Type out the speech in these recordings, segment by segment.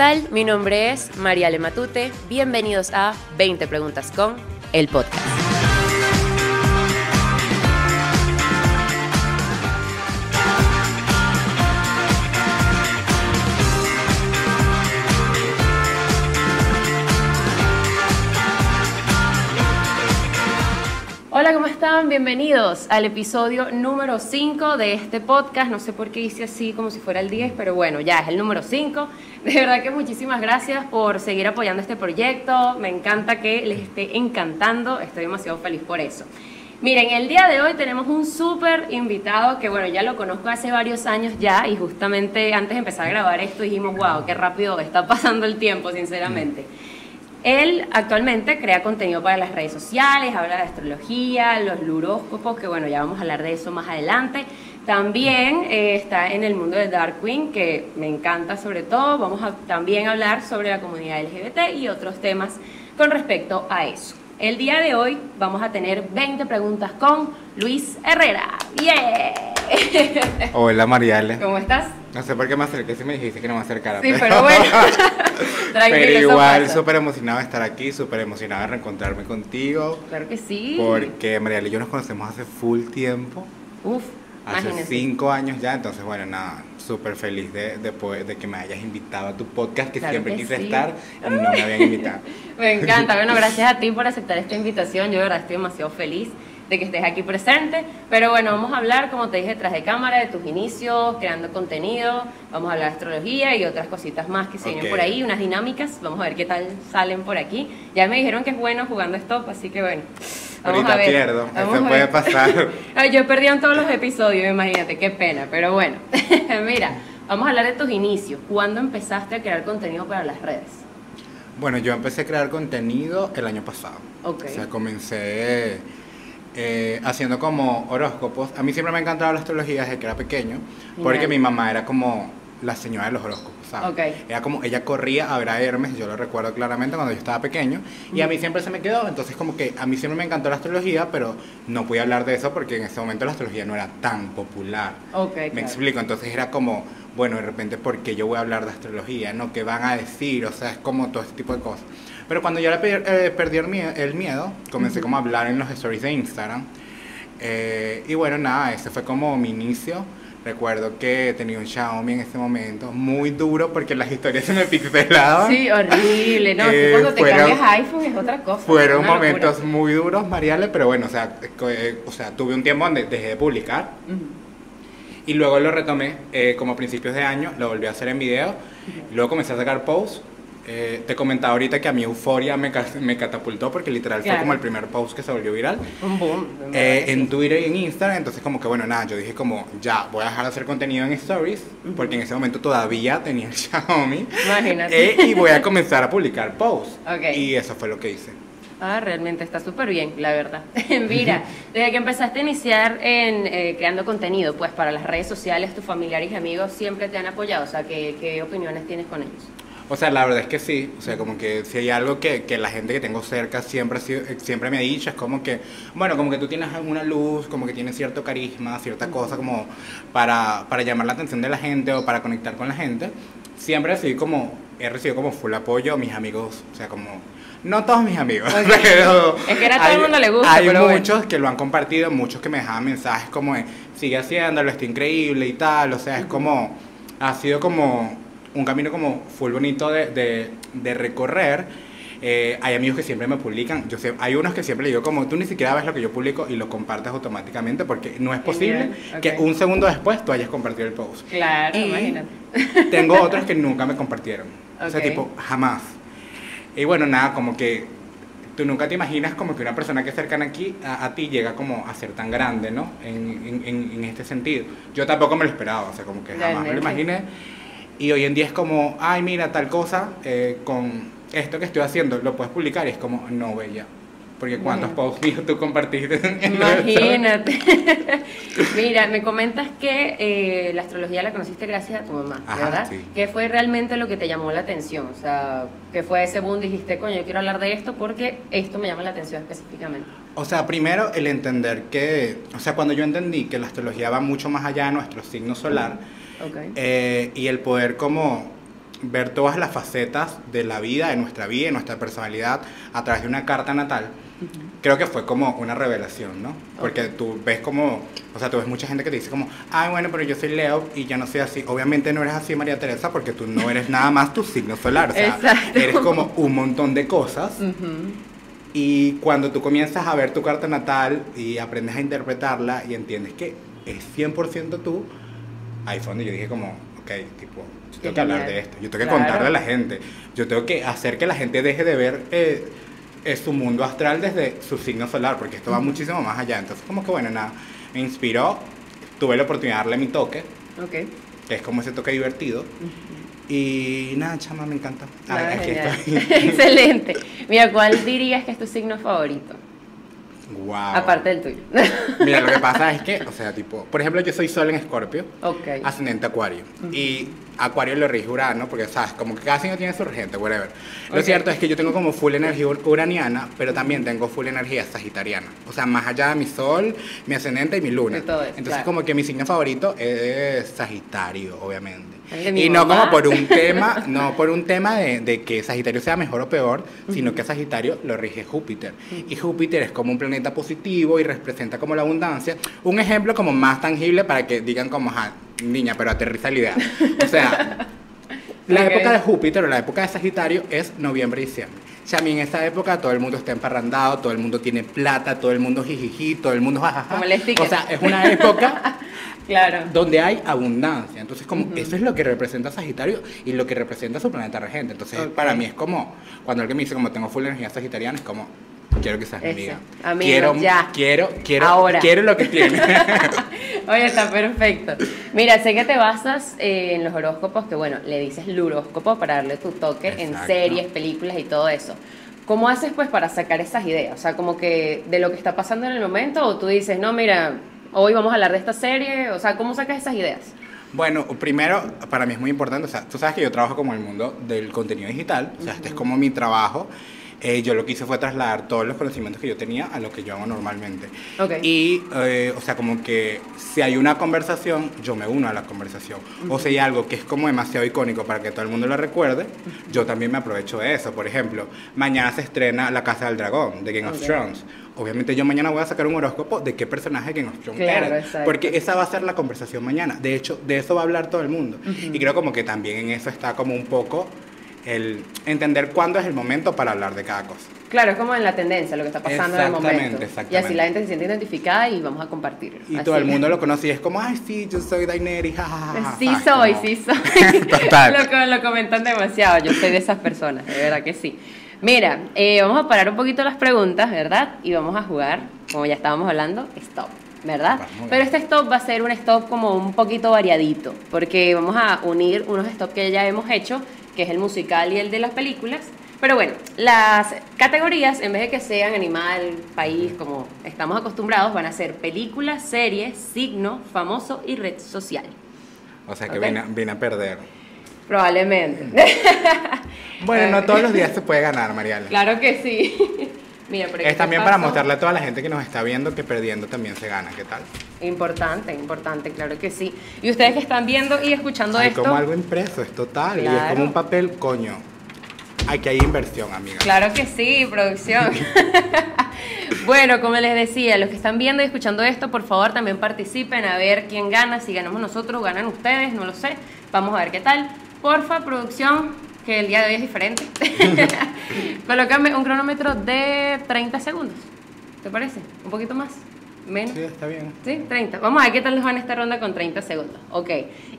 Hola, ¿qué tal? Mi nombre es María Matute. Bienvenidos a 20 Preguntas con el podcast. Bienvenidos al episodio número 5 de este podcast. No sé por qué hice así como si fuera el 10, pero bueno, ya es el número 5. De verdad que muchísimas gracias por seguir apoyando este proyecto. Me encanta que les esté encantando. Estoy demasiado feliz por eso. Miren, el día de hoy tenemos un súper invitado que, bueno, ya lo conozco hace varios años ya y justamente antes de empezar a grabar esto dijimos, wow, qué rápido está pasando el tiempo, sinceramente. Él actualmente crea contenido para las redes sociales, habla de astrología, los luróscopos, que bueno, ya vamos a hablar de eso más adelante. También eh, está en el mundo de Dark Queen, que me encanta sobre todo. Vamos a también hablar sobre la comunidad LGBT y otros temas con respecto a eso. El día de hoy vamos a tener 20 preguntas con Luis Herrera. ¡Yeah! Hola Mariale. ¿Cómo estás? No sé por qué me acerqué si me dijiste que no me acercara. Sí, pero bueno. Pero igual súper emocionado de estar aquí, súper emocionado de reencontrarme contigo. Claro que sí. Porque Mariale y yo nos conocemos hace full tiempo. Uf. Hace cinco años ya, entonces bueno, nada, súper feliz de, de, que me hayas invitado a tu podcast, que siempre quise estar y no me habían invitado. me encanta, bueno, gracias a ti por aceptar esta invitación, yo de verdad estoy demasiado feliz de que estés aquí presente. Pero bueno, vamos a hablar, como te dije, tras de cámara, de tus inicios, creando contenido, vamos a hablar de astrología y otras cositas más que se vienen por ahí, unas dinámicas, vamos a ver qué tal salen por aquí. Ya me dijeron que es bueno jugando stop, así que bueno. Vamos Ahorita a ver. pierdo, eso puede pasar. Yo perdí en todos los episodios, imagínate, qué pena, pero bueno. Mira, vamos a hablar de tus inicios. ¿Cuándo empezaste a crear contenido para las redes? Bueno, yo empecé a crear contenido el año pasado. O sea, comencé eh, haciendo como horóscopos. A mí siempre me ha encantado la astrología desde que era pequeño, porque mi mamá era como la señora de los horóscopos, ¿sabes? Era como, ella corría a ver a Hermes, yo lo recuerdo claramente cuando yo estaba pequeño, y a mí siempre se me quedó, entonces como que a mí siempre me encantó la astrología, pero no pude hablar de eso porque en ese momento la astrología no era tan popular. me explico, entonces era como, bueno, de repente, ¿por qué yo voy a hablar de astrología? ¿No? ¿Qué van a decir? O sea, es como todo este tipo de cosas. Pero cuando yo eh, perdí el miedo, el miedo comencé como a hablar en los stories de Instagram. Eh, y bueno, nada, ese fue como mi inicio. Recuerdo que tenía un Xiaomi en ese momento, muy duro porque las historias se me pixelaban. Sí, horrible, ¿no? Eh, cuando te cambias iPhone es otra cosa. Fueron momentos muy duros, Mariale, pero bueno, o sea, o sea, tuve un tiempo donde dejé de publicar. Y luego lo retomé como a principios de año, lo volví a hacer en video. Y luego comencé a sacar posts eh, te comentaba ahorita que a mi euforia me, me catapultó porque literal fue como el primer post que se volvió viral. Un boom. Eh, en Twitter y en Instagram, entonces como que bueno, nada, yo dije como ya, voy a dejar de hacer contenido en stories porque en ese momento todavía tenía el Xiaomi. Imagínate. Eh, y voy a comenzar a publicar posts. Y eso fue lo que hice. Ah, realmente está súper bien, la verdad. Mira, desde que empezaste a iniciar en creando contenido, pues para las redes sociales, tus familiares y amigos siempre te han apoyado. O sea, ¿qué, qué opiniones tienes con ellos? O sea, la verdad es que sí. O sea, como que si hay algo que, que la gente que tengo cerca siempre, siempre me ha dicho, es como que, bueno, como que tú tienes alguna luz, como que tienes cierto carisma, cierta cosa como para, para llamar la atención de la gente o para conectar con la gente. Siempre así como, he recibido como full apoyo, mis amigos, o sea, como no todos mis amigos, pero es que a todo el mundo le gusta. Hay muchos que lo han compartido, muchos que me dejaban mensajes como sigue haciéndolo, está increíble y tal, o sea, es como, ha sido como un camino como full bonito de, de, recorrer. Eh, hay amigos que siempre me publican, yo sé, hay unos que siempre le digo como tú ni siquiera ves lo que yo publico y lo compartes automáticamente porque no es posible que un segundo después tú hayas compartido el post. Claro, imagínate. Tengo otros que nunca me compartieron, o sea, tipo, jamás. Y bueno, nada, como que tú nunca te imaginas como que una persona que es cercana aquí a, ti llega como a ser tan grande, ¿no? En, en, en, este sentido. Yo tampoco me lo esperaba, o sea, como que jamás me lo imaginé. Y hoy en día es como, ay, mira, tal cosa, eh, con esto que estoy haciendo, lo puedes publicar. Y es como, no, bella. Porque cuántos posts míos tú compartiste. Imagínate. Mira, me comentas que eh, la astrología la conociste gracias a tu mamá, ¿verdad? Sí. ¿Qué fue realmente lo que te llamó la atención? O sea, ¿qué fue ese boom? Dijiste, coño, yo quiero hablar de esto porque esto me llama la atención específicamente. O sea, primero el entender que, o sea, cuando yo entendí que la astrología va mucho más allá de nuestro signo solar, eh, y el poder como ver todas las facetas de la vida, de nuestra vida, de nuestra personalidad a través de una carta natal, creo que fue como una revelación, ¿no? Porque tú ves como, o sea, tú ves mucha gente que te dice como, ay, bueno, pero yo soy Leo y ya no soy así. Obviamente no eres así, María Teresa, porque tú no eres nada más tu signo solar, o sea, eres como un montón de cosas. Y cuando tú comienzas a ver tu carta natal y aprendes a interpretarla y entiendes que es 100% tú, ahí fue donde yo dije como, ok, tipo, yo tengo que hablar de esto, yo tengo que contarle a la gente, yo tengo que hacer que la gente deje de ver eh, su mundo astral desde su signo solar, porque esto va muchísimo más allá. Entonces, como que bueno, nada, me inspiró, tuve la oportunidad de darle mi toque, okay. que es como ese toque divertido. Y nada, chama, me encanta. aquí estoy. Excelente. Mira, ¿cuál dirías que es tu signo favorito? Wow. Aparte del tuyo. Mira, lo que pasa es que, o sea, tipo, por ejemplo, yo soy sol en Escorpio, okay. ascendente Acuario. Y Acuario lo rige Urano, porque, ¿sabes? Como que cada signo tiene su regente, whatever. Lo cierto es que yo tengo como full energía uraniana, pero también tengo full energía sagitariana. O sea, más allá de mi sol, mi ascendente y mi luna. Entonces, como que mi signo favorito es Sagitario, obviamente. Y no como por un tema, no por un tema de, de, que Sagitario sea mejor o peor, sino que Sagitario lo rige Júpiter. Y Júpiter es como un planeta positivo y representa como la abundancia. Un ejemplo como más tangible para que digan como, niña, pero aterriza la idea. O sea, la época de Júpiter o la época de Sagitario es noviembre y diciembre. O sea, a mí en esa época todo el mundo está emparrandado, todo el mundo tiene plata, todo el mundo jijiji, todo el mundo jajaja. o sea, es una época claro. donde hay abundancia. Entonces, como eso es lo que representa Sagitario y lo que representa su planeta regente. Entonces, para mí es como, cuando alguien me dice como tengo full energía sagitariana, es como, quiero que seas mi amiga. quiero, ya. Quiero, quiero, Ahora. quiero lo que tiene. Oye, está perfecto. Mira, sé que te basas eh, en los horóscopos, que bueno, le dices el horóscopo para darle tu toque en series, películas y todo eso. ¿Cómo haces pues para sacar esas ideas? O sea, como que de lo que está pasando en el momento, o tú dices, no, mira, hoy vamos a hablar de esta serie, o sea, ¿cómo sacas esas ideas? Bueno, primero, para mí es muy importante, o sea, tú sabes que yo trabajo como en el mundo del contenido digital, o sea, este es como mi trabajo. Eh, yo lo que hice fue trasladar todos los conocimientos que yo tenía a lo que yo hago normalmente. Y, eh, o sea, como que si hay una conversación, yo me uno a la conversación. O si hay algo que es como demasiado icónico para que todo el mundo lo recuerde, yo también me aprovecho de eso. Por ejemplo, mañana se estrena La Casa del Dragón, de Game of Thrones. Obviamente yo mañana voy a sacar un horóscopo de qué personaje Game of Thrones claro, porque esa va a ser la conversación mañana. De hecho, de eso va a hablar todo el mundo. Y creo como que también en eso está como un poco el entender cuándo es el momento para hablar de cada cosa. Claro, es como en la tendencia, lo que está pasando en el momento. Exactamente. Y así la gente se siente identificada y vamos a compartir. Y todo el mundo lo conoce y es como, ay, sí, yo soy Daenerys, jajaja. Sí soy, sí soy. Total. lo, lo comentan demasiado, yo soy de esas personas, de verdad que sí. Mira, eh, vamos a parar un poquito las preguntas, ¿verdad? Y vamos a jugar, como ya estábamos hablando, stop. ¿verdad? Pero este stop va a ser un stop como un poquito variadito, porque vamos a unir unos stop que ya hemos hecho que es el musical y el de las películas. Pero bueno, las categorías, en vez de que sean animal, país, como estamos acostumbrados, van a ser películas, series, signo, famoso y red social. O sea que viene, a perder. Probablemente. bueno, no todos los días se puede ganar, Mariana. Claro que sí. Es también para mostrarle a toda la gente que nos está viendo que perdiendo también se gana. ¿Qué tal? Importante, importante, claro que sí. Y ustedes que están viendo y escuchando Hay esto. como algo impreso, es total. Y es como un papel, coño. Hay que hay inversión, amiga. Claro que sí, producción. bueno, como les decía, los que están viendo y escuchando esto, por favor también participen a ver quién gana. Si ganamos nosotros, ganan ustedes, no lo sé. Vamos a ver qué tal. Porfa, producción, que el día de hoy es diferente. Colócame un cronómetro de 30 segundos. ¿Te parece? ¿Un poquito más? ¿Menos? Sí, está bien. Sí, 30. Vamos a ver qué tal les va en esta ronda con 30 segundos. Ok.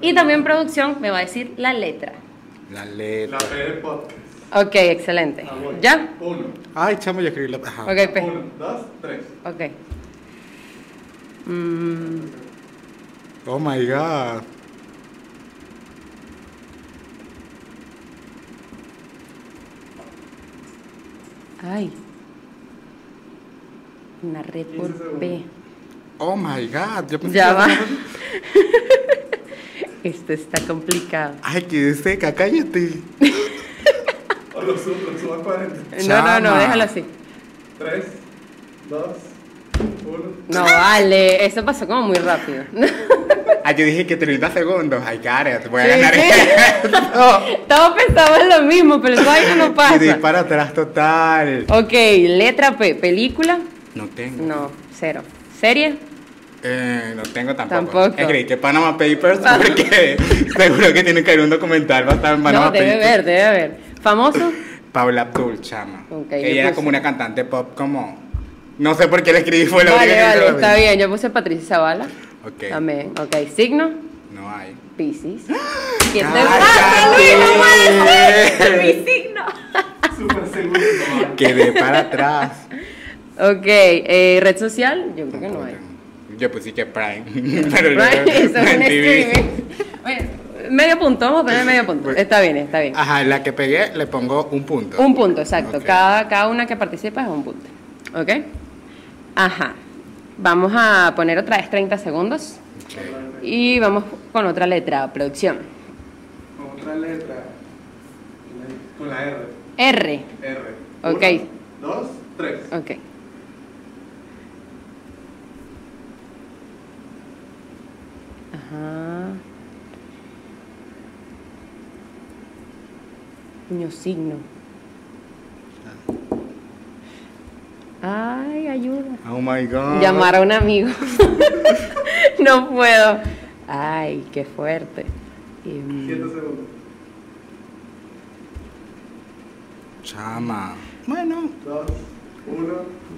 Y también producción me va a decir la letra. La letra. La P del podcast. Ok, excelente. ¿Ya? Uno. Ay, chamo, yo escribí la... Ajá. Ok, P. Uno, dos, tres. Ok. Mm. Oh my God. Ay. Una red por P. Oh my God. Yo ya va. Esto está complicado. Ay, qué seca, cállate. o lo subo, lo subo a 40. No, no, no, déjalo así. 3, 2, 1. No, vale. Eso pasó como muy rápido. Ah, yo dije que 30 segundos. Ay, cara, te voy a ganar esto. Todos pensamos en lo mismo, pero eso no Y pasa. dispara atrás total. Ok, letra P, película. No tengo. No, cero. ¿Serie? Eh, no tengo tampoco. Tampoco. Escribí que Panama Papers Ah. porque seguro que tiene que haber un documental basado en Panama no, debe Papers. haber, debe haber. ¿Famoso? Paula Abdul, chama. Ok, yo Ella era como una cantante pop, como. No sé por qué le escribí, fue la vale, que vale, lo vi. está bien. Yo puse Patricia Zavala. Ok. También. Ok, signo. No hay. Piscis. ¿Qué te pasa, Luis? No puede ser. Mi signo. Súper seguro. Quedé para atrás. Ok, eh, red social. Yo creo que no hay. Yo puse que Prime. Pero luego Eso es un streaming. Bueno, medio punto, vamos a poner medio punto. Está bien, está bien. Ajá, la que pegué le pongo un punto. Un punto, exacto. Cada, cada una que participa es un punto. ¿Ok? Ajá. Vamos a poner otra vez 30 segundos. Y vamos con otra letra, producción. Con otra letra. Con la R. R. R. Ok. Uno, dos, tres. Ok. Ajá. Niño signo. Ay, ayuda. Oh my god. Llamar a un amigo. no puedo. Ay, qué fuerte. Em, Siete segundos. Chama. Bueno. Dos, uno.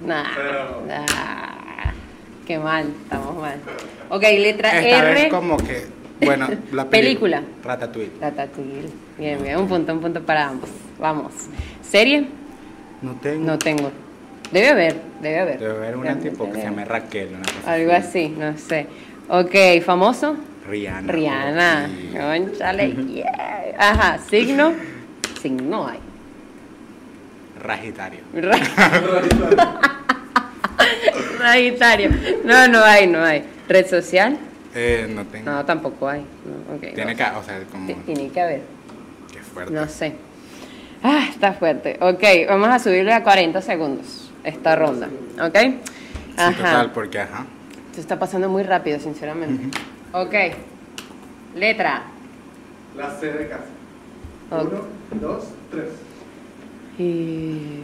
Nah, Pero- nah, qué mal, estamos mal. Ok, letra Esta R. vez como que. Bueno, la Película. Ratatouille. Ratatouille. Bien, bien, un punto, un punto para ambos. Vamos. ¿Serie? No tengo. No tengo. Debe haber, debe haber. Debe haber una tipo que se llame. Raquel. Una cosa Algo así, no sé. Ok, famoso. Rihanna. Rihanna. Conchale, yeah. Ajá, signo. Signo hay. Ragitario. Sagitario. No, no hay, no hay. Red social. Eh, no tengo. No, tampoco hay. No, ok, Tiene no. que, o sea, como. Ti- Tiene que haber. Qué fuerte. No sé. Ah, está fuerte. Ok, vamos a subirle a 40 segundos esta ronda. ¿Ok? Sí, Ajá. total, porque ajá. Se está pasando muy rápido, sinceramente. Ok. Letra. La C de casa. Ok. Uno, dos, tres. Y...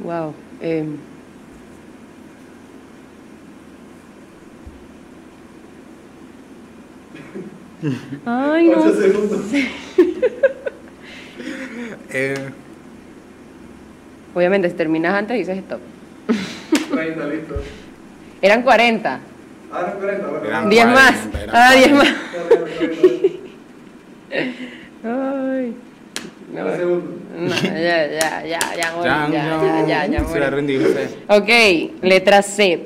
Wow. em. Ay, no. Ocho segundos. Eh, Obviamente, si terminas antes, dices stop. 30, listo. Eran 40. Ah, no, 40. bueno. Eran 10 más. 40, eran Ah, 10 más. 40, 40. Ay. No, no, ya, ya, ya, ya, morí, ya, ya, ya, ya, ya, Se va a morí. rendirse. Ok, letra C,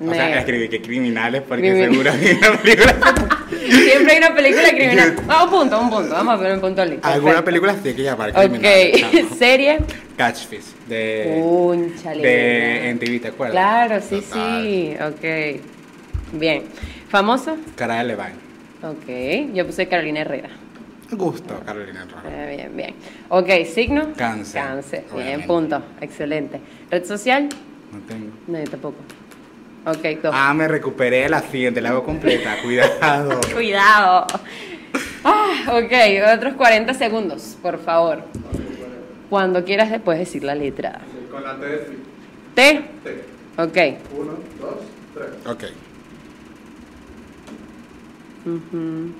O sea, escribí que criminales porque Crimin- seguro hay una película. Siempre hay una película criminal. Ah, un punto, un punto. Vamos a poner un punto al Alguna película tiene que llamar criminales. Ok, serie. Catchfish de, Unchale. de NTV, ¿te acuerdas? Claro, sí, Total. sí. Ok. Bien. ¿Famoso? Cara de Levine. Ok. Yo puse Carolina Herrera. Gusto, Carolina Herrera. Eh, bien, bien. Ok, signo. Cáncer, Cáncer. Bien, punto. Excelente. Red social. No tengo. No, yo tampoco. Ok, dos. Ah, me recuperé la siguiente, la hago completa. Cuidado. Cuidado. Ah, ok, otros 40 segundos, por favor. Cuando quieras después decir la letra. Con la T de T. T. T. Ok. Uno, dos, tres. Ok. Ujú.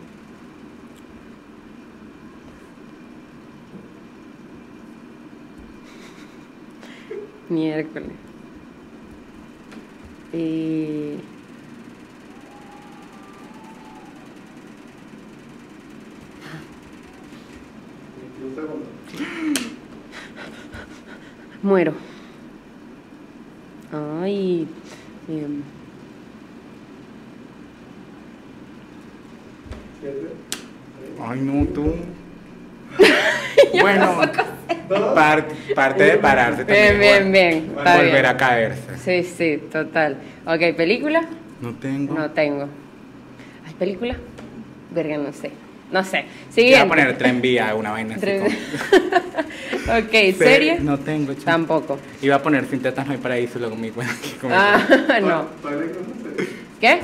Miércoles. Segundo. Muero. Ay. Siete. Ay, no, tú. bueno, par- parte de pararse también. bien, bien. Volver bien. a caerse. Sí, sí, total. Ok, ¿película? No tengo. No tengo. ¿Hay película? Verga, no sé. No sé. Siguiente. Voy a poner tren vía, una vaina así. ok, ¿serie? No tengo, Tampoco. Iba a poner sin tetas no hay paraíso, luego mi cuenta Ah, no. ¿Qué?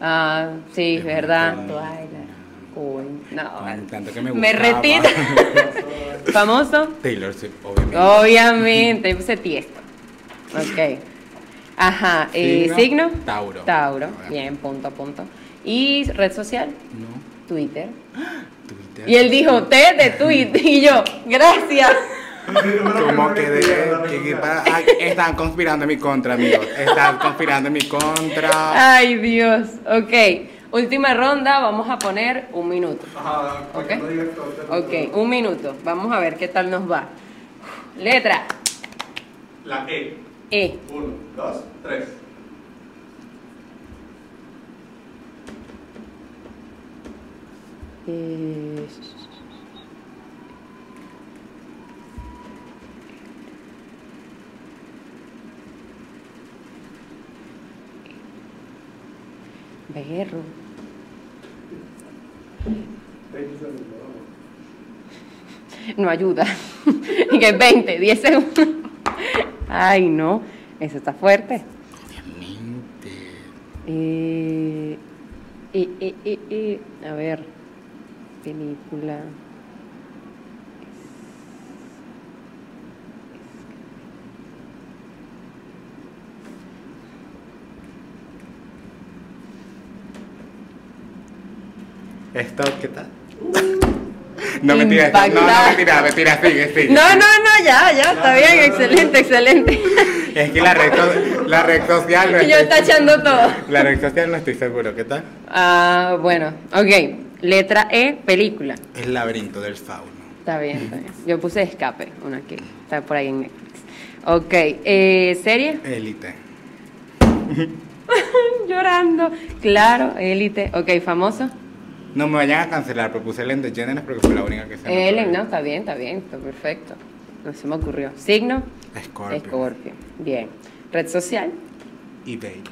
Ah, sí, es verdad. Uy, no. Tanto que me, me retiro. ¿Famoso? Taylor Swift, obviamente. Obviamente, yo puse tiesto. Ok. Ajá. Eh, ¿Signo? Tauro. Tauro. Bien, punto a punto. ¿Y red social? No. Twitter. Twitter. Y él dijo, T de Twitter. Y yo, gracias. Como que de, están conspirando en mi contra, amigos. Están conspirando en mi contra. Ay, Dios. Ok. Última ronda, vamos a poner un minuto. Ajá, ¿Ok? ok, un minuto. Vamos a ver qué tal nos va. Letra. La E. E. Uno, dos, tres. Eh... Berro. No ayuda. y que 20, 10 segundos. Ay, no. Eso está fuerte. Obviamente. Eh, eh, eh, eh, eh. A ver. Película. ¿Esto qué tal? No, mentira, no, no, mentira, mentira, sigue, sigue. No, no, no, ya, ya, está bien, excelente, excelente. Es que la red, la red social no Yo está echando todo. La red social no estoy seguro, ¿qué tal? Ah, bueno, ok. Letra E, película. El laberinto del fauno. Está bien, está bien. Yo puse Escape, una que está por ahí en Netflix. Ok, eh, ¿serie? Élite. Llorando. Claro, Élite. Ok, ¿famoso? No me vayan a cancelar, propuse Ellen DeGeneres porque fue la única que se Ellen, no, está bien, está bien, está perfecto. No se me ocurrió. ¿Signo? Scorpio. Scorpio. Bien. ¿Red social? eBay.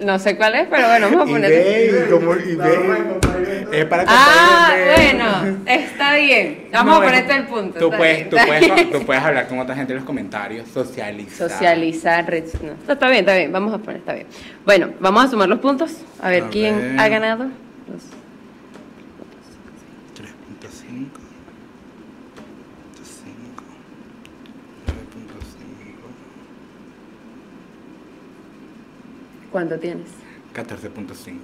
No sé cuál es, pero bueno, vamos a poner. eBay, como eBay. Es para Ah, bueno, está bien. Vamos a ponerte el punto. Tú puedes, tú, puedes, tú puedes hablar con otra gente en los comentarios, socializar. Socializar, red, no, está bien, está bien, vamos a poner, está bien. Bueno, vamos a sumar los puntos, a ver quién ha ganado. 3.5 ¿Cuánto tienes? 14.5.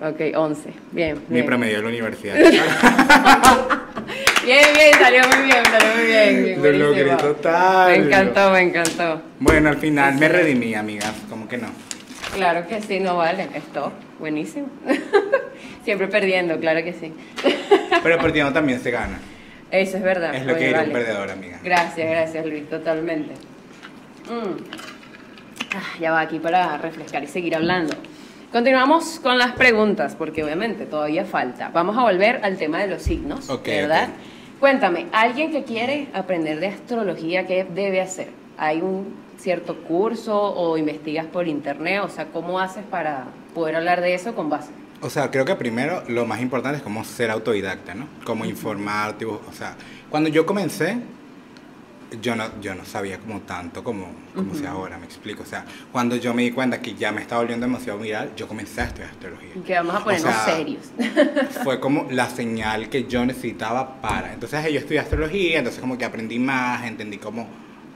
Ok, 11. Bien. Mi promedio de la universidad. bien, bien, salió muy bien, salió muy bien. De lo que total. Me encantó, me encantó. Bueno, al final me redimí, amigas. ¿Cómo que no? Claro que sí, no vale. Esto, buenísimo. Siempre perdiendo, claro que sí. Pero perdiendo también se gana. Eso es verdad. Es lo que es un perdedor, amiga. Gracias, gracias, Luis, totalmente. Mm. Ah, ya va aquí para refrescar y seguir hablando. Continuamos con las preguntas, porque obviamente todavía falta. Vamos a volver al tema de los signos, ¿verdad? Cuéntame, alguien que quiere aprender de astrología, ¿qué debe hacer? ¿Hay un cierto curso o investigas por internet? O sea, ¿cómo haces para poder hablar de eso con base? O sea, creo que primero lo más importante es como ser autodidacta, ¿no? Como informarte, o sea, cuando yo comencé, yo no, yo no sabía como tanto como, como sea ahora, me explico. O sea, cuando yo me di cuenta que ya me estaba volviendo demasiado viral, yo comencé a estudiar astrología. Que vamos a ponernos serios. fue como la señal que yo necesitaba para. Entonces yo estudié astrología, entonces como que aprendí más, entendí como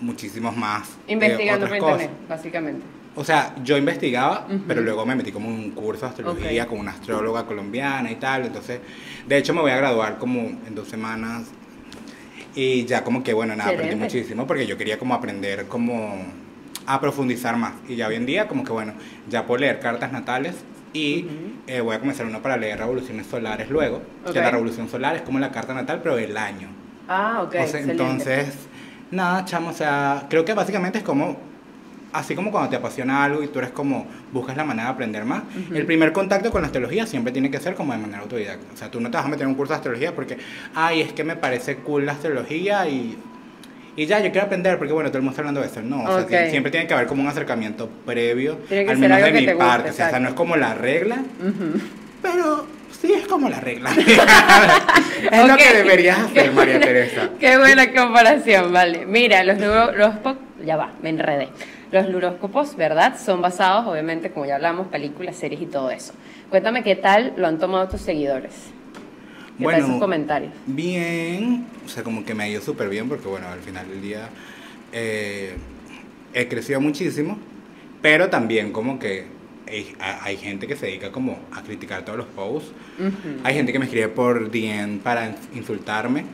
muchísimos más. Eh, Investigando por internet, básicamente. O sea, yo investigaba, pero luego me metí como en un curso de astrología con una astróloga colombiana y tal. Entonces, de hecho, me voy a graduar como en dos semanas. Y ya como que, bueno, nada, aprendí muchísimo porque yo quería como aprender como a profundizar más. Y ya hoy en día, como que, bueno, ya puedo leer cartas natales y eh, voy a comenzar uno para leer revoluciones solares luego. Que la revolución solar es como la carta natal, pero del año. Ah, ok. entonces, nada, chamo, o sea, creo que básicamente es como así como cuando te apasiona algo y tú eres como, buscas la manera de aprender más, el primer contacto con la astrología siempre tiene que ser como de manera autodidacta. O sea, tú no te vas a meter en un curso de astrología porque, ay, es que me parece cool la astrología y, y ya, yo quiero aprender porque, bueno, todo el mundo está hablando de eso. No, o sea, siempre tiene que haber como un acercamiento previo, al menos de mi parte. o sea, no es como la regla, pero Sí, es como la regla. es lo que deberías hacer, María Teresa. Qué buena comparación, vale. Mira, los horóscopos, ya va, me enredé. Los horóscopos, ¿verdad? Son basados, obviamente, como ya hablamos, películas, series y todo eso. Cuéntame qué tal lo han tomado tus seguidores. ¿Qué bueno, tal sus comentarios? Bien, o sea, como que me ha ido súper bien porque, bueno, al final del día eh, he crecido muchísimo, pero también como que hay, gente que se dedica como a criticar todos los posts. Hay gente que me escribe por DM para insultarme.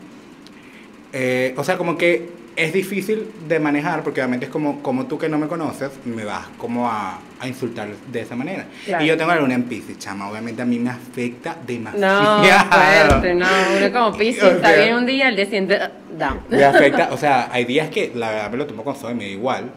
Eh, o sea, como que es difícil de manejar porque obviamente es como, como tú que no me conoces, me vas como a, a insultar de esa manera. Y yo tengo la luna en Pisces, chama, obviamente a mí me afecta demasiado. No, fuerte, no, uno como Pisces está bien un día, el día siguiente, down. Me afecta, o sea, hay días que la verdad me lo tomo con y me da igual,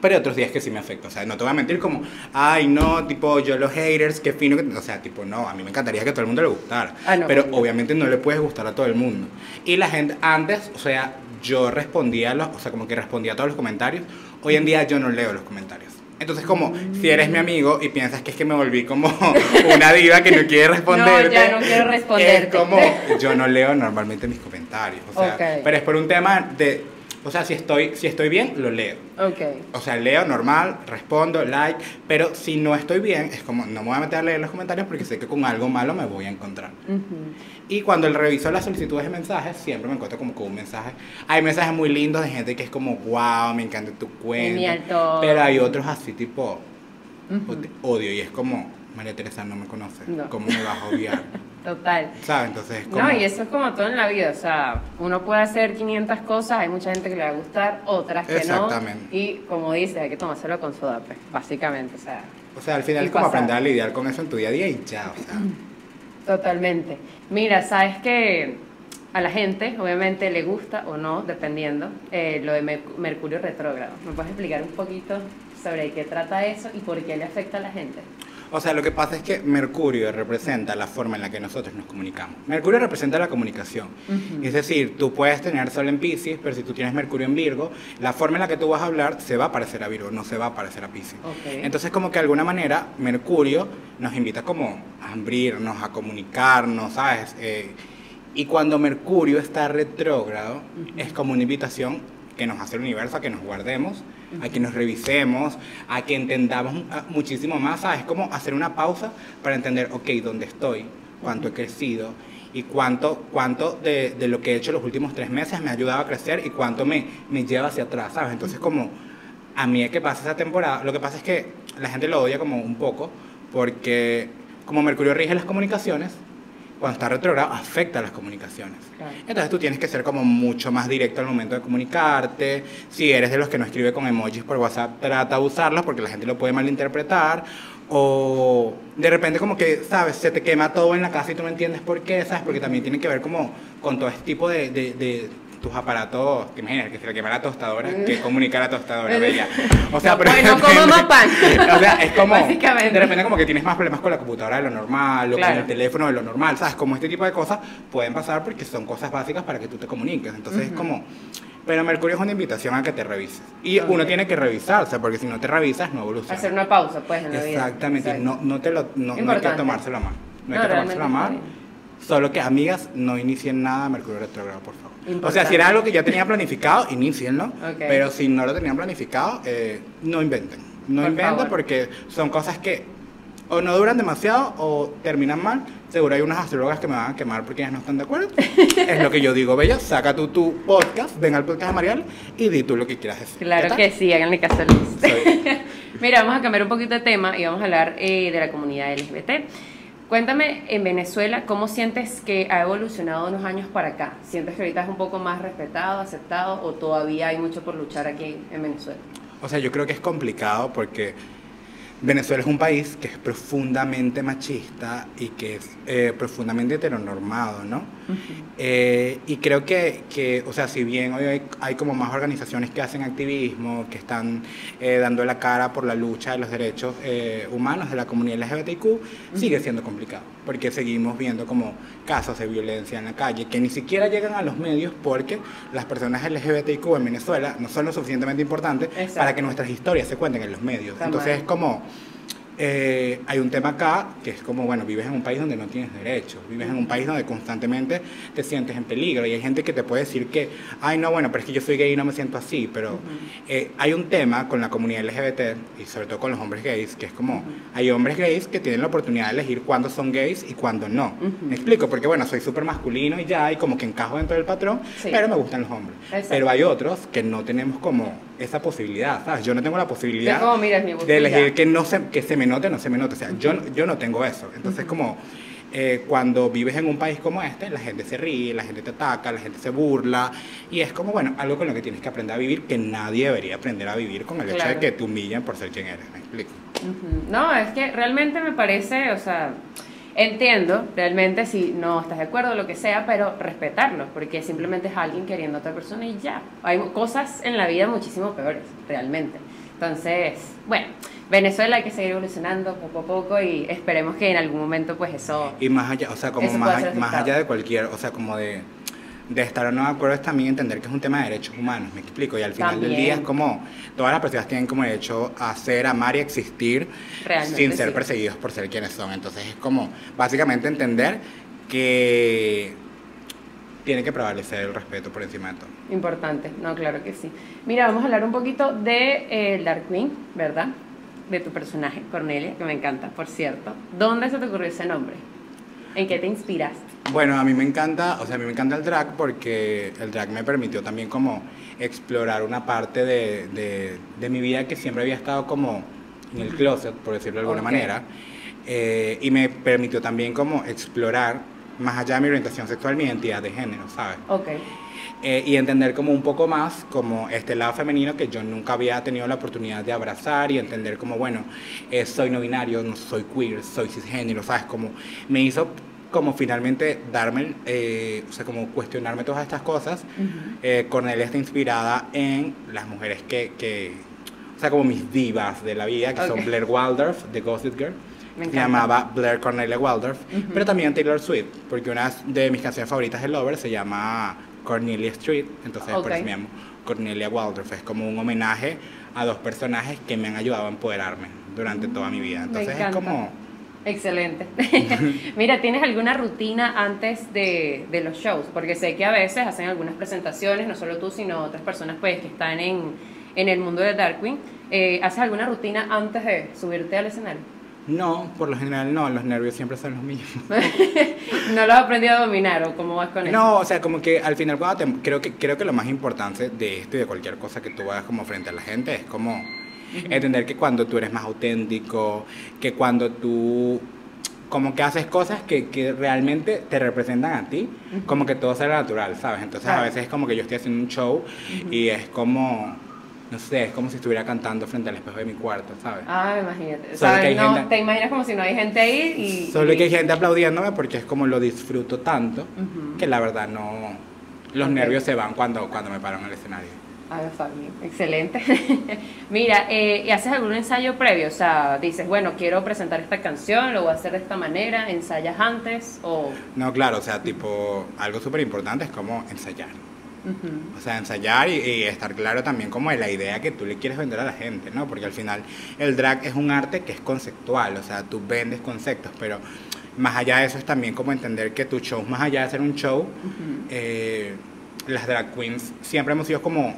pero hay otros días que sí me afecta, o sea, no te voy a mentir como, ay, no, tipo, yo los haters, qué fino, que... o sea, tipo, no, a mí me encantaría que a todo el mundo le gustara, ah, pero obviamente no le puedes gustar a todo el mundo. Y la gente, antes, o sea, yo respondía, los, o sea, como que respondía a todos los comentarios. Hoy en día yo no leo los comentarios. Entonces, como si eres mi amigo y piensas que es que me volví como una diva que no quiere responderte. No, ya no quiero responderte. Es como, yo no leo normalmente mis comentarios. O sea, pero es por un tema de o sea, si estoy, si estoy bien, lo leo. Okay. O sea, leo normal, respondo, like, pero si no estoy bien, es como, no me voy a meter a leer los comentarios porque sé que con algo malo me voy a encontrar. Y cuando reviso las solicitudes de mensajes, siempre me encuentro como con un mensaje. Hay mensajes muy lindos de gente que es como, wow, me encanta tu cuento. Pero hay otros así, tipo, odio, y es como, María Teresa no me conoce. ¿Cómo me vas a odiar? Total. ¿Sabes? Entonces, No, y eso es como todo en la vida. O sea, uno puede hacer 500 cosas, hay mucha gente que le va a gustar, otras que Exactamente. no. Y como dice, hay que tomárselo con soda, pues, básicamente. O sea, o sea al final es como aprender a lidiar con eso en tu día a día y ya, o sea. Totalmente. Mira, sabes que a la gente, obviamente, le gusta o no, dependiendo, eh, lo de Mercurio retrógrado. ¿Me puedes explicar un poquito sobre qué trata eso y por qué le afecta a la gente? O sea, lo que pasa es que Mercurio representa la forma en la que nosotros nos comunicamos. Mercurio representa la comunicación. Es decir, tú puedes tener Sol en Pisces, pero si tú tienes Mercurio en Virgo, la forma en la que tú vas a hablar se va a parecer a Virgo, no se va a parecer a Pisces. Entonces, como que de alguna manera, Mercurio nos invita como a abrirnos, a comunicarnos, ¿sabes? Eh, y cuando Mercurio está retrógrado, es como una invitación que nos hace el universo a que nos guardemos a que nos revisemos, a que entendamos ah, muchísimo más, ¿sabes? Como hacer una pausa para entender, ok, ¿dónde estoy? ¿Cuánto he crecido? y cuánto, cuánto de, de, lo que he hecho los últimos tres meses me ha ayudado a crecer y cuánto me, me lleva hacia atrás, ¿sabes? Entonces, como a mí es que pasa esa temporada, lo que pasa es que la gente lo odia como un poco, porque como Mercurio rige las comunicaciones, cuando está retrogrado afecta a las comunicaciones. Entonces tú tienes que ser como mucho más directo al momento de comunicarte. Si eres de los que no escribe con emojis por WhatsApp, trata de usarlos porque la gente lo puede malinterpretar. O de repente como que, ¿sabes? Se te quema todo en la casa y tú no entiendes por qué, ¿sabes? Porque también tiene que ver como con todo este tipo de tus aparatos, que imaginas que se le quema la tostadora, que comunicar la tostadora, bella. O sea, pero no como más pan. o sea, es como, de repente como que tienes más problemas con la computadora de lo normal, o con el teléfono de lo normal, ¿sabes? Como este tipo de cosas pueden pasar porque son cosas básicas para que tú te comuniques. Entonces es como, pero Mercurio es una invitación a que te revises. Y uno tiene que revisarse, porque si no te revisas, no evoluciona. Hacer una pausa, pues, en la vida. Exactamente, no, no, te lo, no, no hay que tomárselo mal. No hay que tomárselo mal. Solo que, amigas, no inicien nada Mercurio retrogrado, por favor. O sea, si era algo que ya tenía planificado, inicienlo. Pero si no lo tenían planificado, eh, no inventen. No inventen porque son cosas que o no duran demasiado o terminan mal. Seguro hay unas astrólogas que me van a quemar porque ellas no están de acuerdo. es lo que yo digo, Bella. Saca tú tu podcast, ven al podcast de Marial y di tú lo que quieras decir. Claro que sí, háganle caso a Luis. Mira, vamos a cambiar un poquito de tema y vamos a hablar eh, de la comunidad LGBT. Cuéntame en Venezuela, ¿cómo sientes que ha evolucionado unos años para acá? ¿Sientes que ahorita es un poco más respetado, aceptado o todavía hay mucho por luchar aquí en Venezuela? O sea, yo creo que es complicado porque Venezuela es un país que es profundamente machista y que es eh, profundamente heteronormado, ¿no? Eh, y creo que, que, o sea, si bien hoy hay, como más organizaciones que hacen activismo, que están eh, dando la cara por la lucha de los derechos humanos de la comunidad LGBTQ, sigue siendo complicado, porque seguimos viendo como casos de violencia en la calle que ni siquiera llegan a los medios porque las personas LGBTQ en Venezuela no son lo suficientemente importantes para que nuestras historias se cuenten en los medios. Entonces es como eh, hay un tema acá que es como, bueno, vives en un país donde no tienes derechos, vives en un país donde constantemente te sientes en peligro. Y hay gente que te puede decir que, ay, no, bueno, pero es que yo soy gay y no me siento así, pero eh, hay un tema con la comunidad LGBT y sobre todo con los hombres gays, que es como, hay hombres gays que tienen la oportunidad de elegir cuándo son gays y cuándo no. Me explico, porque bueno, soy súper masculino y ya, y como que encajo dentro del patrón, pero me gustan los hombres. Pero hay otros que no tenemos como esa posibilidad, ¿sabes? Yo no tengo la posibilidad de elegir que, no se, que se me note no se me note. O sea, yo, yo no tengo eso. Entonces, como eh, cuando vives en un país como este, la gente se ríe, la gente te ataca, la gente se burla. Y es como, bueno, algo con lo que tienes que aprender a vivir, que nadie debería aprender a vivir con el hecho de que te humillen por ser quien eres. ¿Me explico? No, es que realmente me parece, o sea Entiendo, realmente, si no estás de acuerdo, lo que sea, pero respetarlo, porque simplemente es alguien queriendo a otra persona y ya. Hay cosas en la vida muchísimo peores, realmente. Entonces, bueno, Venezuela hay que seguir evolucionando poco a poco y esperemos que en algún momento, pues eso. Y más allá, o sea, como más, más allá de cualquier, o sea, como de de estar o no de acuerdo es también entender que es un tema de derechos humanos, me explico, y al final del día es como, todas las personas tienen como derecho a ser, amar y existir sin ser perseguidos por ser quienes son, entonces es como básicamente entender que tiene que prevalecer el respeto por encima de todo. Importante, no, claro que sí. Mira, vamos a hablar un poquito de eh, Dark Queen, ¿verdad? De tu personaje, Cornelia, que me encanta, por cierto. ¿Dónde se te ocurrió ese nombre? ¿En qué te inspiraste? Bueno, a mí me encanta, o sea, a mí me encanta el drag porque el drag me permitió también como explorar una parte de, de, mi vida que siempre había estado como en el closet, por decirlo de alguna manera, eh, y me permitió también como explorar más allá de mi orientación sexual, mi identidad de género, ¿sabes? Ok. Eh, y entender como un poco más como este lado femenino que yo nunca había tenido la oportunidad de abrazar y entender como, bueno, eh, soy no binario, no soy queer, soy cisgénero, ¿sabes? Como me hizo como finalmente darme, eh, o sea, como cuestionarme todas estas cosas. Uh Cornelia está inspirada en las mujeres que, que, o sea, como mis divas de la vida, que son Blair Waldorf, de Gossip Girl. Me llamaba Blair Cornelia Waldorf, pero también Taylor Swift, porque una de mis canciones favoritas de Lover se llama Cornelia Street, entonces por eso me llamo Cornelia Waldorf. Es como un homenaje a dos personajes que me han ayudado a empoderarme durante toda mi vida. Entonces es como Excelente. Mira, ¿tienes alguna rutina antes de, de, los shows? Porque sé que a veces hacen algunas presentaciones, no solo tú, sino otras personas pues, que están en, en el mundo de Darkwing. Eh, ¿Haces alguna rutina antes de subirte al escenario? No, por lo general no, los nervios siempre son los mismos. ¿No los has aprendido a dominar o cómo vas con eso? No, o sea, como que al final creo, que, creo que lo más importante de esto y de cualquier cosa que tú hagas como frente a la gente es como Entender que cuando tú eres más auténtico, que cuando tú como que haces cosas que, que realmente te representan a ti, como que todo sea natural, ¿sabes? Entonces a veces es como que yo estoy haciendo un show y es como, no sé, es como si estuviera cantando frente al espejo de mi cuarto, ¿sabes? Ah, imagínate. ¿Sabes? No, te imaginas como si no hay gente ahí y... Solo que hay gente aplaudiéndome porque es como lo disfruto tanto que la verdad no... Los nervios se van cuando, cuando me paro en el escenario. A ver, Fabi, excelente. Mira, eh, ¿y haces algún ensayo previo? O sea, dices, bueno, quiero presentar esta canción, lo voy a hacer de esta manera, ¿ensayas antes o...? No, claro, o sea, tipo, algo súper importante es como ensayar. O sea, ensayar y, estar claro también como de la idea que tú le quieres vender a la gente, ¿no? Porque al final el drag es un arte que es conceptual, o sea, tú vendes conceptos, pero más allá de eso es también como entender que tu show, más allá de ser un show, eh, las drag queens siempre hemos sido como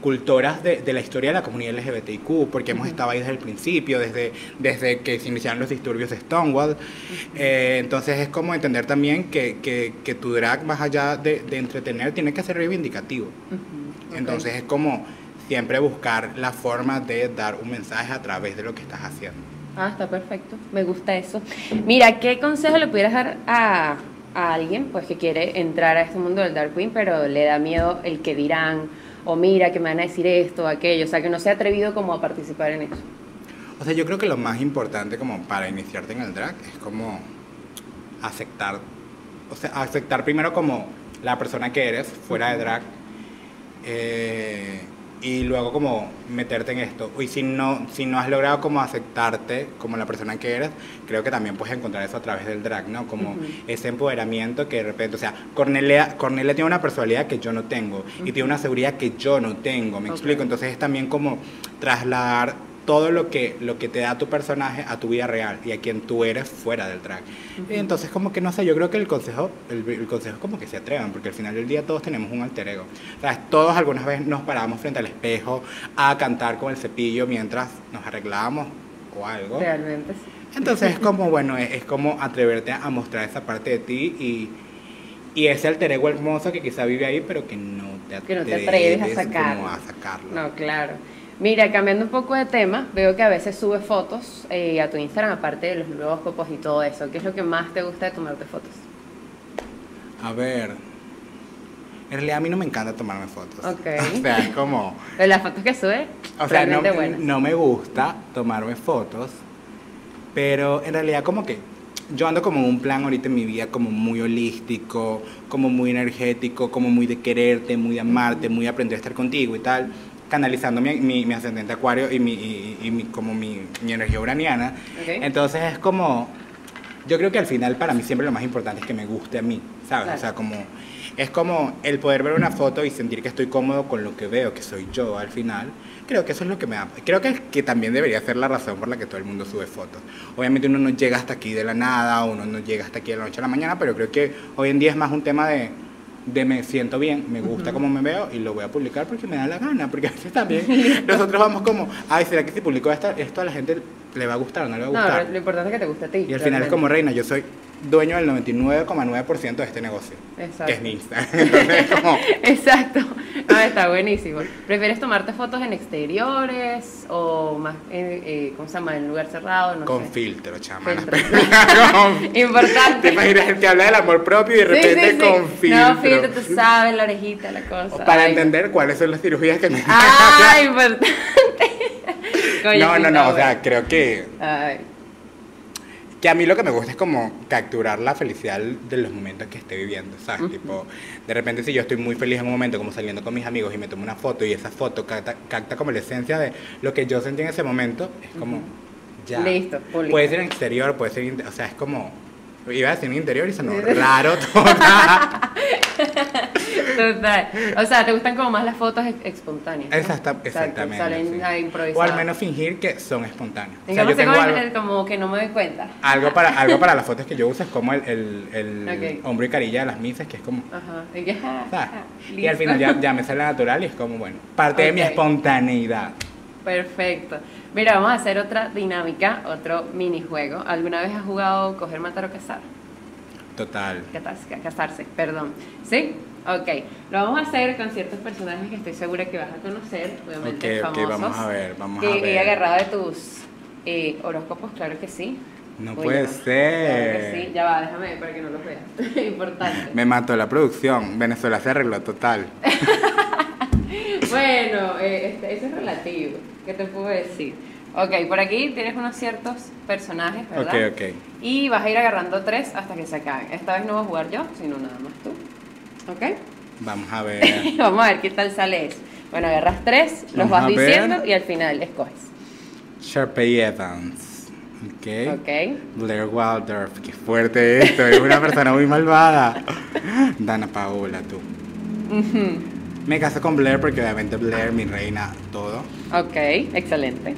cultoras de, de, la historia de la comunidad LGBTIQ, porque hemos estado ahí desde el principio, desde, desde que se iniciaron los disturbios de Stonewall. Eh, entonces es como entender también que, que, que tu drag, más allá de, de, entretener, tiene que ser reivindicativo. Entonces es como siempre buscar la forma de dar un mensaje a través de lo que estás haciendo. Ah, está perfecto. Me gusta eso. Mira, ¿qué consejo le pudieras dar a, a alguien pues, que quiere entrar a este mundo del Dark Queen, pero le da miedo el que dirán? O mira que me van a decir esto aquello, o sea, que no se ha atrevido como a participar en eso. O sea, yo creo que lo más importante como para iniciarte en el drag es como aceptar, o sea, aceptar primero como la persona que eres fuera de drag. Eh, y luego como meterte en esto. Y si no, si no has logrado como aceptarte como la persona que eres, creo que también puedes encontrar eso a través del drag, ¿no? Como ese empoderamiento que de repente, o sea, Cornelia, Cornelia tiene una personalidad que yo no tengo y tiene una seguridad que yo no tengo, ¿me explico? Entonces es también como trasladar todo lo que, lo que te da tu personaje a tu vida real y a quien tú eres fuera del drag. Y entonces como que no sé, yo creo que el consejo, el, consejo es como que se atrevan, porque al final del día todos tenemos un alter ego. O sea, todos algunas veces nos parábamos frente al espejo a cantar con el cepillo mientras nos arreglábamos o algo. Realmente sí. Entonces es como, bueno, es, como atreverte a mostrar esa parte de ti y, y ese alter ego hermoso que quizá vive ahí, pero que no te atreves, que no te atreves a, sacarlo. a sacarlo. No, claro. Mira, cambiando un poco de tema, veo que a veces subes fotos eh, a tu Instagram, aparte de los nuevos copos y todo eso. ¿Qué es lo que más te gusta de tomarte fotos? A ver, en realidad a mí no me encanta tomarme fotos. Ok. O sea, es como... las fotos que sube, o sea, no, no me gusta tomarme fotos, pero en realidad como que yo ando como un plan ahorita en mi vida como muy holístico, como muy energético, como muy de quererte, muy de amarte, muy de aprender a estar contigo y tal canalizando mi, mi, ascendente acuario y, mi, y, como mi, energía uraniana. Entonces es como, yo creo que al final para mí siempre lo más importante es que me guste a mí, ¿sabes? O sea, como, es como el poder ver una foto y sentir que estoy cómodo con lo que veo, que soy yo al final. Creo que eso es lo que me da. Creo que, que también debería ser la razón por la que todo el mundo sube fotos. Obviamente uno no llega hasta aquí de la nada, uno no llega hasta aquí de la noche a la mañana, pero creo que hoy en día es más un tema de de me siento bien, me gusta como me veo y lo voy a publicar porque me da la gana, porque a veces también nosotros vamos como, ay, ¿será que si publico esto, esto a la gente le va a gustar o no le va a gustar? No, lo importante es que te guste a ti. Y al final es como reina, yo soy dueño del 99,9% de este negocio, Exacto. que es mi Instagram. Exacto. Ah, está buenísimo. ¿Prefieres tomarte fotos en exteriores o más, en, eh, ¿cómo se llama? En lugar cerrado? No Con filtro, chama. Importante. ¿Te imaginas el que habla del amor propio y de repente con filtro? No, filtro, tú sabes, la orejita, la cosa. Para entender cuáles son las cirugías que me... Ah, importante. no, no, no, o sea, creo que... Ay que a mí lo que me gusta es como capturar la felicidad de los momentos que esté viviendo, ¿sabes? Tipo, de repente si yo estoy muy feliz en un momento, como saliendo con mis amigos y me tomo una foto y esa foto capta, como la esencia de lo que yo sentí en ese momento, es como, ya. Listo, Puede ser en exterior, puede ser, o sea, es como Iba a decir interior y sonó raro total. total. O sea, ¿te gustan como más las fotos espontáneas? exactamente. Salen O al menos fingir que son espontáneas. o sea, yo tengo algo, como que no me doy cuenta. Algo para, algo para las fotos que yo uso es como el, el, el hombre y carilla de las misas, que es como... Ajá. Y, ah, y al final ya, ya, me sale natural y es como, bueno, parte de mi espontaneidad. Perfecto. Mira, vamos a hacer otra dinámica, otro minijuego. ¿Alguna vez has jugado coger, matar o cazar? Total. Casarse, perdón. ¿Sí? Ok. Lo vamos a hacer con ciertos personajes que estoy segura que vas a conocer, obviamente famosos. Ok, vamos a ver, vamos que a ver. he agarrado de tus eh, horóscopos, claro que sí. No puede ser. Claro que sí, ya va, déjame para que no lo veas. Importante. Me mató la producción. Venezuela se arregló total. bueno, eh, este, eso es relativo. ¿Qué te puedo decir? Ok, por aquí tienes unos ciertos personajes, ¿verdad? Ok, ok. Y vas a ir agarrando tres hasta que se acaben. Esta vez no vas a jugar yo, sino nada más tú. ¿Ok? Vamos a ver. Vamos a ver qué tal sale eso. Bueno, agarras tres, los vas diciendo y al final escoges. Sharpay Evans. Ok. Ok. Blair Waldorf. Qué fuerte esto. Es una persona muy malvada. Dana Paola, tú. Me caso con Blair porque obviamente Blair, mi reina, todo. Ok, excelente.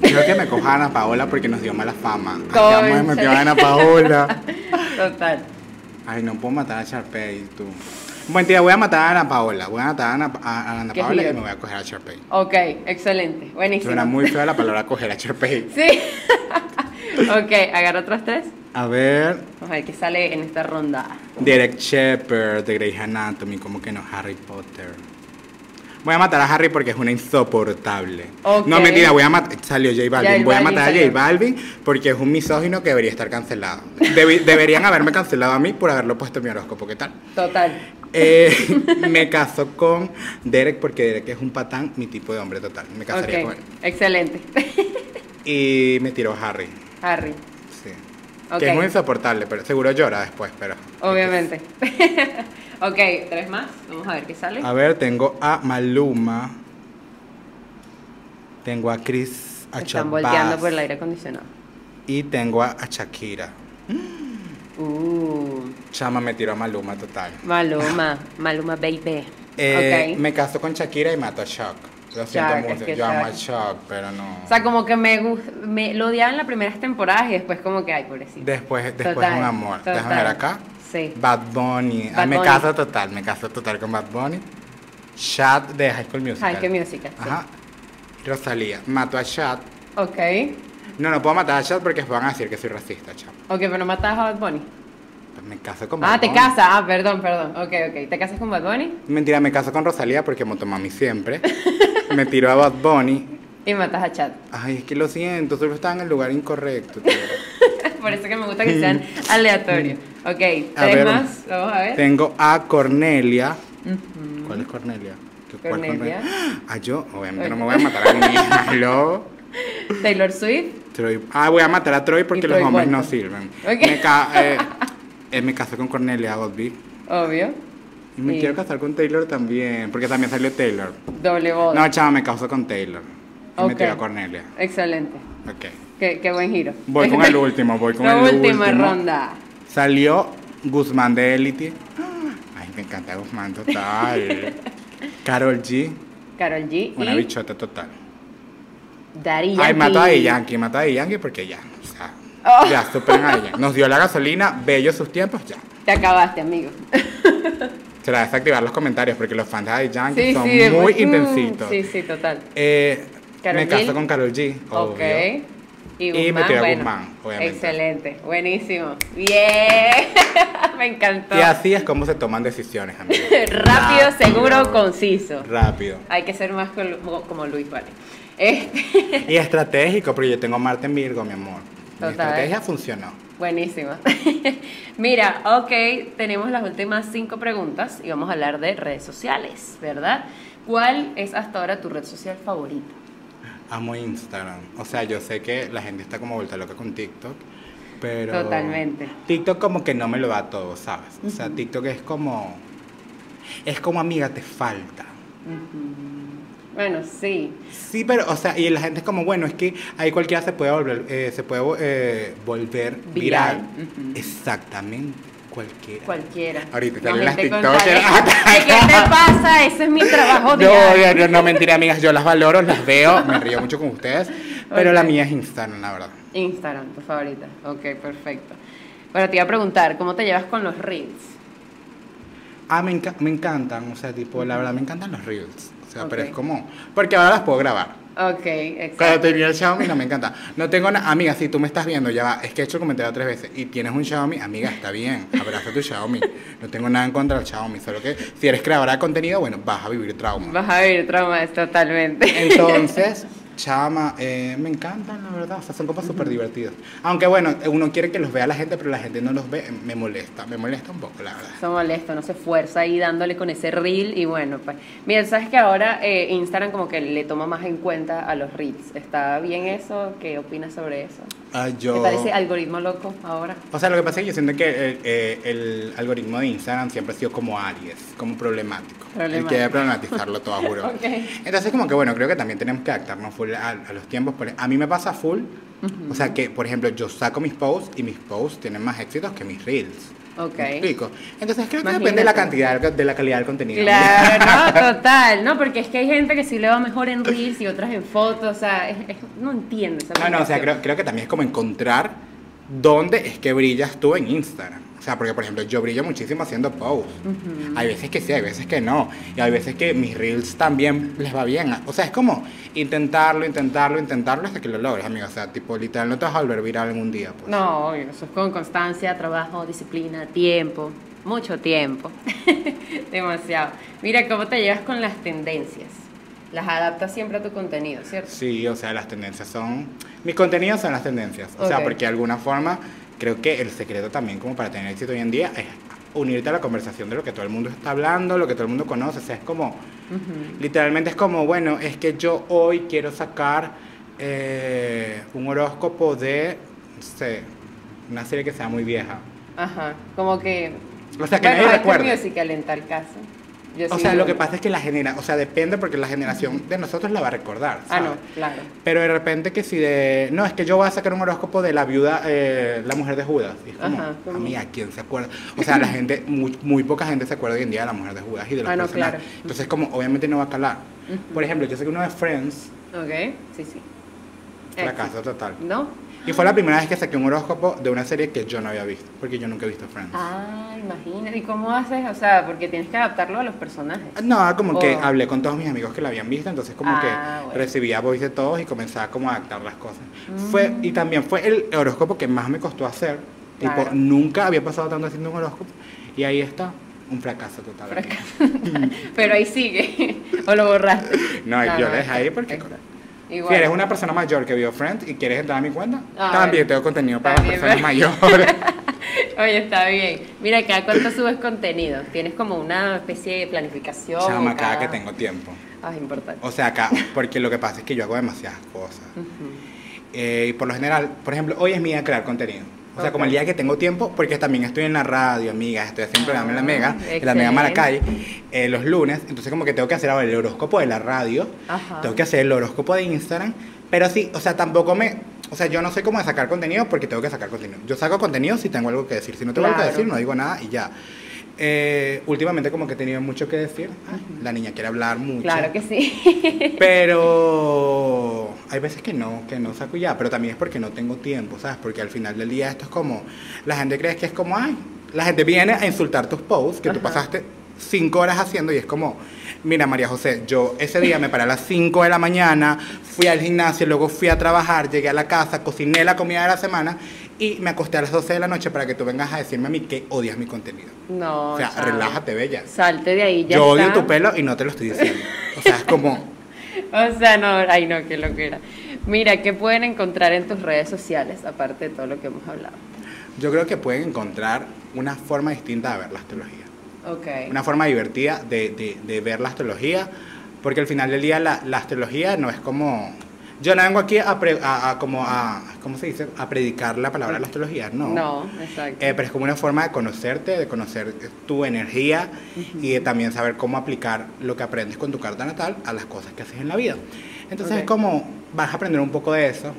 Creo que me coja Ana Paola porque nos dio mala fama. Aquí me metió a Ana Paola. Total. Ay, no puedo matar a Sharpay, tú. Buen día, voy a matar a Ana Paola. Voy a matar a Ana, a Ana Paola y me voy a coger a Sharpay. Ok, excelente. Buenísimo. Suena muy fea la palabra coger a Sharpay. Sí. ok, agarra otros tres. A ver. Vamos a ver qué sale en esta ronda. Derek Shepard de Grey's Anatomy, como que no Harry Potter. Voy a matar a Harry porque es una insoportable. No, mentira, voy a matar. Salió J Balvin. voy a matar a J Balvin porque es un misógino que debería estar cancelado. deberían haberme cancelado a mí por haberlo puesto en mi horóscopo. ¿Qué tal? Total. Eh, me caso con Derek porque Derek es un patán, mi tipo de hombre total. Me casaría con él. Excelente. y me tiró Harry. Harry. Que es muy insoportable, pero seguro llora después, pero... Obviamente. Ok, tres más. Vamos a ver qué sale. A ver, tengo a Maluma. Tengo a Chris a Están volteando por el aire acondicionado. Y tengo a, Shakira. Uh. Chama me tiró a Maluma total. Maluma, Maluma baby. Eh, Me caso con Shakira y mato a Shock. Lo siento mucho. Yo amo a Chuck, pero no. O sea, como que me, me lo odiaba en las primeras temporadas y después como que, ay, pobrecito. Después, después un amor. Déjame ver acá. Sí. Bad Bunny. Ah, me caso total, me caso total con Bad Bunny. Chad de High School Musical. High School Musical, Ajá. Rosalía. Mato a Chad. Ok. No, no puedo matar a Chad porque van a decir que soy racista, Chad. Ok, pero no matas a Bad Bunny. Pues me caso con Bad Ah, te casas. Ah, perdón, perdón. Ok, ok. ¿Te casas con Bad Bunny? Mentira, me caso con Rosalía porque Motomami siempre. me tiro a Bad Bunny. Y matas a Chad. Ay, es que lo siento, solo estaba en el lugar incorrecto. Por eso que me gusta que sean aleatorios. Ok, tres más. Vamos a ver. Tengo a Cornelia. ¿Cuál es Cornelia? Cornelia. Ah, yo, obviamente no me voy a matar a mi Hello. Taylor Swift. Troy. Ah, voy a matar a Troy porque los hombres no sirven. Me, ca eh, eh, me casé con Cornelia Godby. Obvio. Y me quiero casar con Taylor también, porque también salió Taylor. Doble boda. No, chava, me caso con Taylor. Y me tiro a Cornelia. Excelente. Ok. Qué, qué buen giro. Voy con el último, voy con el último. La última ronda. Salió Guzmán de Elite. Ay, me encanta Guzmán total. Carol G. Carol G. Una bichota total. Daddy Yankee. Ay, mató a Yankee, mató a Yankee porque ya. O sea, oh. Ya, superan a ella. Nos dio la gasolina, bello sus tiempos, ya. Te acabaste, amigo. Será desactivar los comentarios porque los fans de Yankee son muy intensitos. Sí, sí, total. Eh, me caso con Carol G. Ok. Y, Guzmán, y Guzmán, obviamente. Excelente, buenísimo. Bien, me encantó. Y así es como se toman decisiones, amigos. Rápido, seguro, conciso. Rápido. Hay que ser más como Luis, vale. Este. Y estratégico, porque yo tengo Marte en Virgo, mi amor. La estrategia funcionó. Buenísimo. Mira, ok, tenemos las últimas cinco preguntas y vamos a hablar de redes sociales, ¿verdad? ¿Cuál es hasta ahora tu red social favorita? Amo Instagram. O sea, yo sé que la gente está como vuelta loca con TikTok, pero... Totalmente. TikTok como que no me lo da todo, ¿sabes? O sea, TikTok es como... Es como amiga, te falta. Bueno, sí. Sí, pero, o sea, y la gente es como, bueno, es que ahí cualquiera se puede volver, eh, se puede eh, volver viral. Exactamente. Cualquiera. Cualquiera. Ahorita salen las TikTokers. ¿Qué te pasa? Ese es mi trabajo diario. No, no, no, mentira, amigas. Yo las valoro, las veo, me río mucho con ustedes. Pero la mía es Instagram, la verdad. Instagram, tu favorita. Ok, perfecto. Bueno, te iba a preguntar, ¿cómo te llevas con los Reels? Ah, me, me encantan. O sea, tipo, la verdad, me encantan los Reels pero es como. Porque ahora las puedo grabar. Ok, exacto. Cuando tenía el Xiaomi no me encanta. No tengo nada. Amiga, si tú me estás viendo, ya va. Es que he hecho el comentario tres veces. Y tienes un Xiaomi, amiga, está bien. Abraza tu Xiaomi. No tengo nada en contra del Xiaomi. Solo que si eres creadora de contenido, bueno, vas a vivir trauma. Vas a vivir trauma, totalmente. Entonces. Chama, eh, me encantan, la verdad. O sea, son cosas súper divertidas. Aunque bueno, uno quiere que los vea la gente, pero la gente no los ve. Me molesta, me molesta un poco, la verdad. Se molesta, no se esfuerza ahí dándole con ese reel. Y bueno, pues. Mira, sabes que ahora eh, Instagram como que le toma más en cuenta a los reels. ¿Está bien eso? ¿Qué opinas sobre eso? Ah, yo... ¿Te parece algoritmo loco ahora? O sea, lo que pasa es que yo siento que eh, el, algoritmo de Instagram siempre ha sido como Aries, como problemático. problemático. Y que problematizarlo todo, juro. okay. Entonces, como que bueno, creo que también tenemos que adaptarnos a, los tiempos. A mí me pasa full. O sea, que, por ejemplo, yo saco mis posts y mis posts tienen más éxitos que mis reels. Ok. Entonces creo que depende de la cantidad, de la calidad del contenido. Claro, no, total, no, porque es que hay gente que sí le va mejor en reels y otras en fotos, o sea, no entiendo esa No, no, o sea, creo, creo que también es como encontrar dónde es que brillas tú en Instagram. O sea, porque por ejemplo yo brillo muchísimo haciendo posts. Hay veces que sí, hay veces que no. Y hay veces que mis reels también les va bien. O sea, es como intentarlo, intentarlo, intentarlo hasta que lo logres, amigo. O sea, tipo, literal, no te vas a volver viral en un día. Pues. No, eso es con constancia, trabajo, disciplina, tiempo. Mucho tiempo. Demasiado. Mira, ¿cómo te llevas con las tendencias? Las adaptas siempre a tu contenido, ¿cierto? Sí, o sea, las tendencias son... Mis contenidos son las tendencias. O sea, porque de alguna forma creo que el secreto también como para tener éxito hoy en día es unirte a la conversación de lo que todo el mundo está hablando, lo que todo el mundo conoce. O sea, es como, literalmente es como, bueno, es que yo hoy quiero sacar eh, un horóscopo de, no sé, una serie que sea muy vieja. Ajá, como que... O sea, que bueno, nadie recuerda. musical en tal caso o sea, lo que pasa es que la generación, o sea, depende porque la generación de nosotros la va a recordar. Ah, no, claro. Pero de repente que si de, no, es que yo voy a sacar un horóscopo de la viuda, eh, la mujer de Judas. Y es como, a mí, ¿a quién se acuerda? O sea, la gente, muy, muy, poca gente se acuerda hoy en día de la mujer de Judas y de los ah, no, claro. Entonces, como, obviamente no va a calar. Por ejemplo, yo sé que uno de Friends. Ok, sí, sí. Fracaso total. ¿No? Y fue la primera vez que saqué un horóscopo de una serie que yo no había visto, porque yo nunca he visto Friends. Ah, imagínate. ¿Y cómo haces? O sea, porque tienes que adaptarlo a los personajes. No, como que hablé con todos mis amigos que la habían visto, entonces como ah, que recibía voz de todos y comenzaba como a adaptar las cosas. Fue, y también fue el horóscopo que más me costó hacer. Tipo, nunca había pasado tanto haciendo un horóscopo. Y ahí está, un fracaso total. Pero ahí sigue. ¿O lo borraste? No, yo lo dejé ahí porque... Si eres una persona mayor que vio Friends y quieres entrar a mi cuenta, ah, también tengo contenido para personas mayores. Oye, está bien. Mira, cada cuánto subes contenido. Tienes como una especie de planificación. Chama, cada, que tengo tiempo. Ah, es importante. O sea, acá, porque lo que pasa es que yo hago demasiadas cosas. Eh, y por lo general, por ejemplo, hoy es mi día de crear contenido. O sea, como el día que tengo tiempo, porque también estoy en la radio, amiga, estoy haciendo un programa en la Mega, en la Mega Maracay, eh, los lunes, entonces como que tengo que hacer ahora el horóscopo de la radio, tengo que hacer el horóscopo de Instagram, pero sí, o sea, tampoco me, o sea, yo no sé cómo sacar contenido porque tengo que sacar contenido. Yo saco contenido si tengo algo que decir, si no tengo algo que decir no digo nada y ya. Eh, últimamente como que he tenido mucho que decir. La niña quiere hablar mucho. Claro que sí. pero hay veces que no, que no saco ya, pero también es porque no tengo tiempo, ¿sabes? Porque al final del día esto es como, la gente cree que es como, ay, la gente viene a insultar tus posts que tú pasaste cinco horas haciendo y es como, mira María José, yo ese día me paré a las 5 de la mañana, fui al gimnasio, luego fui a trabajar, llegué a la casa, cociné la comida de la semana y me acosté a las 12 de la noche para que tú vengas a decirme a mí que odias mi contenido. No. O sea, relájate, bella. Salte de ahí, ya Yo odio tu pelo y no te lo estoy diciendo. O sea, es como... o sea, no, ay no, qué locura. Mira, ¿qué pueden encontrar en tus redes sociales, aparte de todo lo que hemos hablado? Yo creo que pueden encontrar una forma distinta de ver la astrología. Okay. Una forma divertida de, de, de, ver la astrología, porque al final del día la, la astrología no es como yo no vengo aquí a, a, como a, ¿cómo se dice? A predicar la palabra de la astrología, no. No, exacto. Eh, pero es como una forma de conocerte, de conocer tu energía y de también saber cómo aplicar lo que aprendes con tu carta natal a las cosas que haces en la vida. Entonces es como, vas a aprender un poco de eso,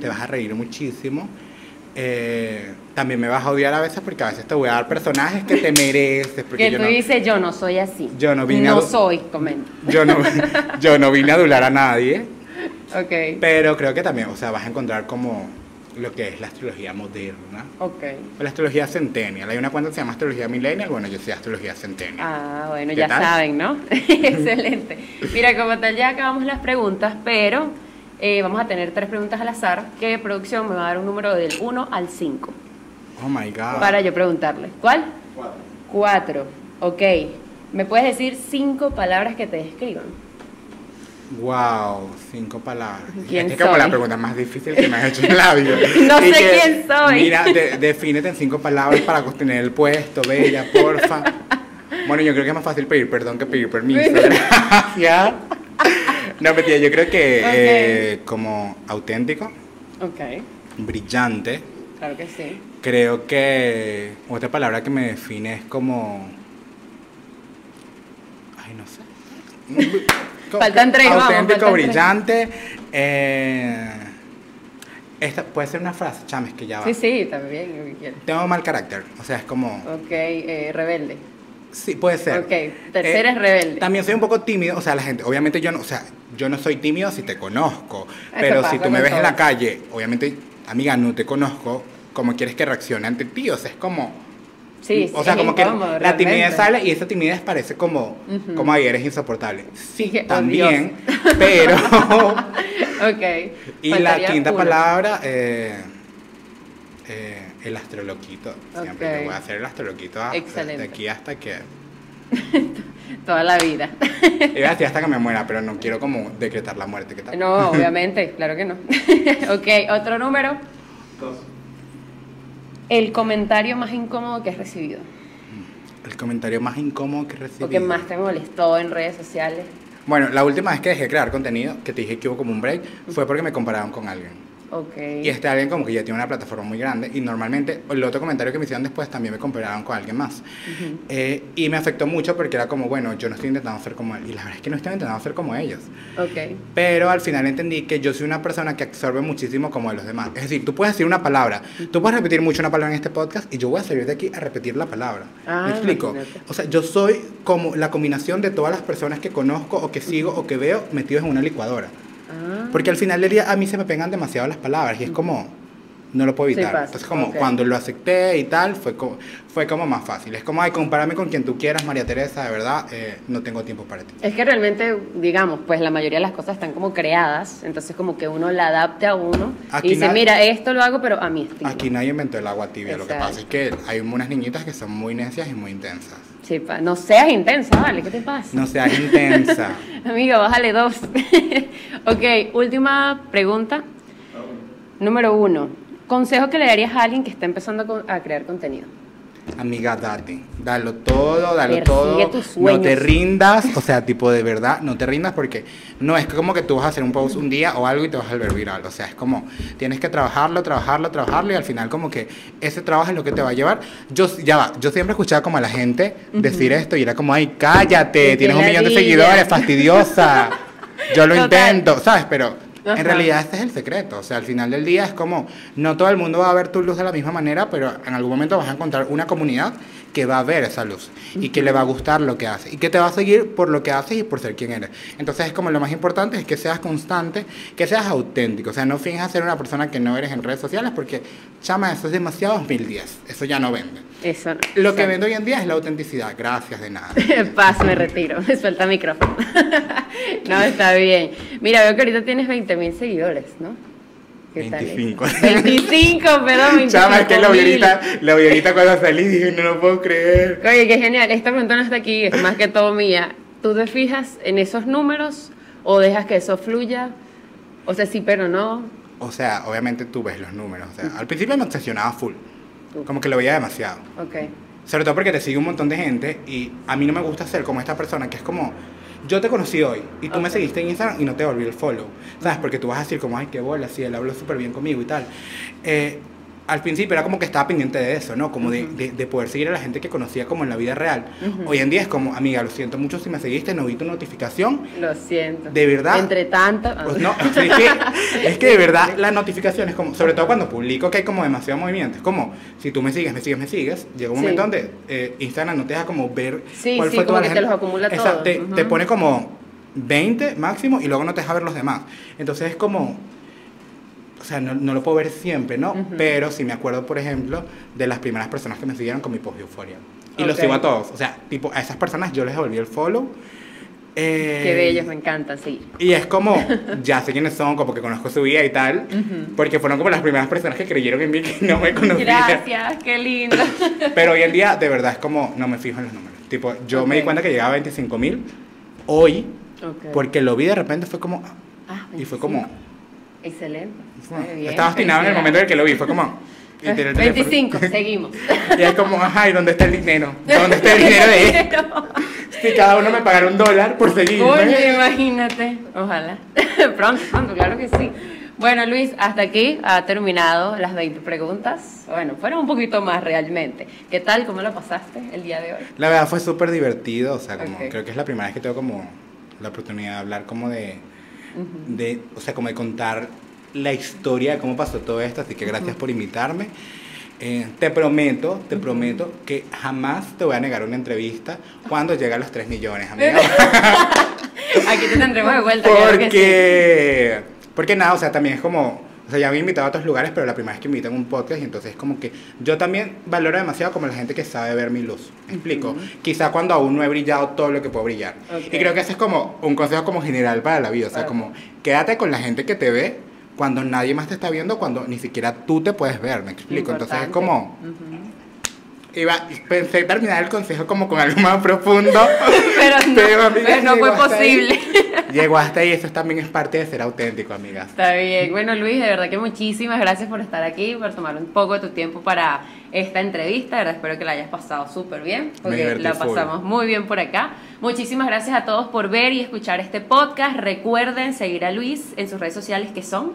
te vas a reír muchísimo. Eh, también me vas a odiar a veces porque a veces te voy a dar personajes que te mereces. Porque que tú dices, yo no soy así. Yo no vine No soy, comenta. Yo no, yo no vine a adular a nadie. Okay. Pero creo que también, o sea, vas a encontrar como lo que es la astrología moderna. Ok. la astrología centennial. Hay una cuenta que se llama astrología millennial. Bueno, yo soy astrología centennial. Ah, bueno, ya saben, ¿no? Excelente. Mira, como tal, ya acabamos las preguntas, pero eh, vamos a tener tres preguntas al azar. ¿Qué producción me va a dar un número del 1 al 5? Oh my God. Para yo preguntarle. ¿Cuál? Cuatro. Cuatro. Ok. ¿Me puedes decir cinco palabras que te describan? Wow, cinco palabras. ¿Quién es como la pregunta más difícil que me has hecho en la vida. no sé quién soy. Mira, defínete en cinco palabras para sostener el puesto, bella, porfa. Bueno, yo creo que es más fácil pedir perdón que pedir permiso. Gracias. No, mentira, yo creo que eh, como auténtico. Ok. Brillante. Claro que sí. Creo que otra palabra que me define es como. Ay, no sé. Faltan tres, Auténtico, brillante. Eh, esta puede ser una frase, chames, que ya va. Sí, sí, también. Tengo mal carácter, o sea, es como... Ok, eh, rebelde. Sí, puede ser. Ok, tercera es eh, rebelde. También soy un poco tímido, o sea, la gente, obviamente yo no, o sea, yo no soy tímido si te conozco, pero si tú me ves en la calle, obviamente, amiga, no te conozco, ¿cómo quieres que reaccione ante ti? O sea, es como Sí, o sea, como que la timidez sale y esa timidez parece como, como ahí eres insoportable. Sí, también, pero... ok. Y la quinta palabra, eh, eh, el astroloquito. Siempre te voy a hacer el astroloquito Excelente. desde aquí hasta que... Toda la vida. Iba a decir hasta que me muera, pero no quiero como decretar la muerte. ¿qué tal? No, obviamente, claro que no. ok, otro número. Dos. El comentario más incómodo que has recibido. El comentario más incómodo que he recibido. O que más te molestó en redes sociales. Bueno, la última vez que dejé de crear contenido, que te dije que hubo como un break, fue porque me compararon con alguien. Okay. Y este alguien como que ya tiene una plataforma muy grande y normalmente el otro comentario que me hicieron después también me compararon con alguien más. Eh, y me afectó mucho porque era como, bueno, yo no estoy intentando ser como él. Y la verdad es que no estoy intentando ser como ellos. Okay. Pero al final entendí que yo soy una persona que absorbe muchísimo como de los demás. Es decir, tú puedes decir una palabra, tú puedes repetir mucho una palabra en este podcast y yo voy a salir de aquí a repetir la palabra. Ah, ¿Me explico? O sea, yo soy como la combinación de todas las personas que conozco o que sigo o que veo metidos en una licuadora. Porque al final del día a mí se me pegan demasiado las palabras y es como, no lo puedo evitar. Entonces como cuando lo acepté y tal, fue como, fue como más fácil. Es como, ay, compárame con quien tú quieras, María Teresa, de verdad, eh, no tengo tiempo para ti. Es que realmente, digamos, pues la mayoría de las cosas están como creadas, entonces como que uno la adapte a uno y dice, mira, esto lo hago, pero a mí estilo. Aquí nadie inventó el agua tibia, lo que pasa es que hay unas niñitas que son muy necias y muy intensas. Sí, no seas intensa, vale, ¿qué te pasa? No seas intensa. Amigo, bájale dos. ok, última pregunta. Número uno, consejo que le darías a alguien que está empezando a crear contenido. Amiga, date, dalo todo, dalo todo. No te rindas, o sea, tipo de verdad, no te rindas porque no es como que tú vas a hacer un post un día o algo y te vas a volver viral. O sea, es como tienes que trabajarlo, trabajarlo, trabajarlo y al final como que ese trabajo es lo que te va a llevar. Yo ya va, yo siempre escuchaba como a la gente decir esto y era como, ay, cállate, tienes un millón de seguidores, fastidiosa. Yo lo intento, ¿sabes? Pero en realidad este es el secreto, o sea, al final del día es como, no todo el mundo va a ver tu luz de la misma manera, pero en algún momento vas a encontrar una comunidad que va a ver esa luz y que le va a gustar lo que hace y que te va a seguir por lo que haces y por ser quien eres. Entonces es como lo más importante es que seas constante, que seas auténtico, o sea, no finjas ser una persona que no eres en redes sociales porque, chama, eso es demasiado 2010, eso ya no vende. Eso no. Lo que vende hoy en día es la autenticidad, gracias de nada. Paz, me retiro, me suelta el micrófono. no, está bien. Mira, veo que ahorita tienes 20 mil seguidores, ¿no? 25. 25, perdón, 25. Chama, es que la ahorita, la ahorita cuando salí dije, no lo puedo creer. Oye, qué genial. Esta pregunta no está aquí, es más que todo mía. ¿Tú te fijas en esos números o dejas que eso fluya? O sea, sí, pero no. O sea, obviamente tú ves los números. O sea, al principio me obsesionaba full. Como que lo veía demasiado. Ok. Sobre todo porque te sigue un montón de gente y a mí no me gusta ser como esta persona que es como yo te conocí hoy y tú me seguiste en Instagram y no te volví el follow, ¿sabes? Porque tú vas a decir como, ay, qué bola, sí, él habló súper bien conmigo y tal. Eh, al principio era como que estaba pendiente de eso, ¿no? Como de, de, poder seguir a la gente que conocía como en la vida real. Hoy en día es como, amiga, lo siento mucho si me seguiste, no vi tu notificación. Lo siento. De verdad. Entre tanto. Pues no, es que, es que de verdad la notificación es como, sobre todo cuando publico que hay como demasiado movimiento, es como, si tú me sigues, me sigues, me sigues, llega un momento donde eh, Instagram no te deja como ver sí, cuál sí, fue como que te los acumula todos. Te, te pone como 20 máximo y luego no te deja ver los demás. Entonces es como o sea, no, no, lo puedo ver siempre, ¿no? Pero sí me acuerdo, por ejemplo, de las primeras personas que me siguieron con mi post euforia. Y los sigo a todos. O sea, tipo, a esas personas yo les devolví el follow. Eh, Qué bellos, me encanta, sí. Y es como, ya sé quiénes son, como que conozco su vida y tal, porque fueron como las primeras personas que creyeron en mí que no me conocían. Gracias, qué lindo. Pero hoy en día, de verdad, es como, no me fijo en los números. Tipo, yo me di cuenta que llegaba a 25 mil hoy, porque lo vi de repente, fue como, ah, y fue como, Excelente. Estaba obstinado en el momento en el que lo vi, fue como... 25, seguimos. Y es como, ajá, ¿y dónde está el dinero? ¿Dónde está el dinero de esto? Si cada uno me pagara un dólar por seguir. Oye, imagínate. Ojalá. pronto, pronto, claro que sí. Bueno, Luis, hasta aquí ha terminado las 20 preguntas. Bueno, fueron un poquito más realmente. ¿Qué tal? ¿Cómo lo pasaste el día de hoy? La verdad fue súper divertido. O sea, como, creo que es la primera vez que tengo como la oportunidad de hablar como de de, o sea, como de contar la historia de cómo pasó todo esto, así que gracias por invitarme. Eh, te prometo, te prometo que jamás te voy a negar una entrevista cuando llegue a los 3 millones, amiga. Aquí te tendremos de vuelta. Porque, porque nada, o sea, también es como o sea, ya me he invitado a otros lugares, pero la primera vez que me invitan a un podcast, y entonces es como que yo también valoro demasiado como la gente que sabe ver mi luz. ¿Me explico? Quizá cuando aún no he brillado todo lo que puedo brillar. Y creo que ese es como un consejo como general para la vida. O sea, como quédate con la gente que te ve cuando nadie más te está viendo, cuando ni siquiera tú te puedes ver. ¿Me explico? Entonces es como iba, pensé terminar el consejo como con algo más profundo. pero no, no fue posible. Llegó hasta ahí, eso también es parte de ser auténtico, amiga. Está bien. Bueno, Luis, de verdad que muchísimas gracias por estar aquí, por tomar un poco de tu tiempo para esta entrevista. De verdad, espero que la hayas pasado súper bien, porque la pasamos muy bien por acá. Muchísimas gracias a todos por ver y escuchar este podcast. Recuerden seguir a Luis en sus redes sociales que son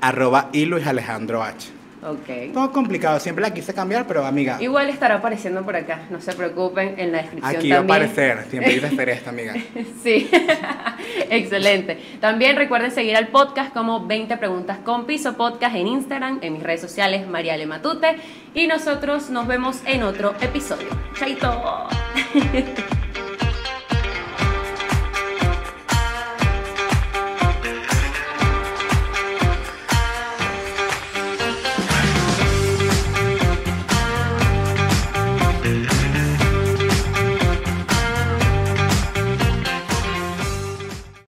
arroba y Luis Alejandro H. Ok. Todo complicado, siempre la quise cambiar, pero amiga. Igual estará apareciendo por acá, no se preocupen, en la descripción Aquí va a aparecer, siempre quise hacer esta, amiga. sí, excelente. También recuerden seguir al podcast como 20 preguntas con piso podcast en Instagram, en mis redes sociales, Mariale Matute, y nosotros nos vemos en otro episodio. ¡Chaito!